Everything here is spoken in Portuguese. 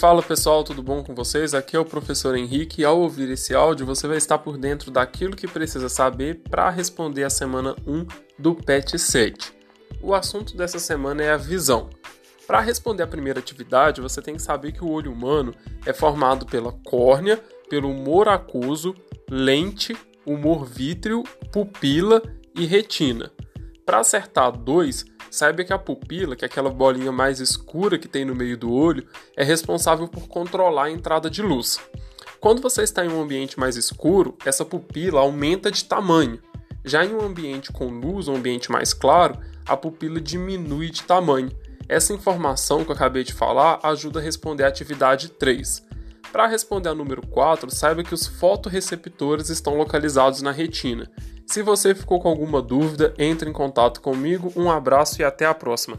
Fala pessoal, tudo bom com vocês? Aqui é o professor Henrique e ao ouvir esse áudio você vai estar por dentro daquilo que precisa saber para responder a semana 1 do PET 7. O assunto dessa semana é a visão. Para responder a primeira atividade, você tem que saber que o olho humano é formado pela córnea, pelo humor aquoso, lente, humor vítreo, pupila e retina. Para acertar dois, saiba que a pupila, que é aquela bolinha mais escura que tem no meio do olho, é responsável por controlar a entrada de luz. Quando você está em um ambiente mais escuro, essa pupila aumenta de tamanho. Já em um ambiente com luz, um ambiente mais claro, a pupila diminui de tamanho. Essa informação que eu acabei de falar ajuda a responder a atividade 3. Para responder a número 4, saiba que os fotoreceptores estão localizados na retina. Se você ficou com alguma dúvida, entre em contato comigo. Um abraço e até a próxima.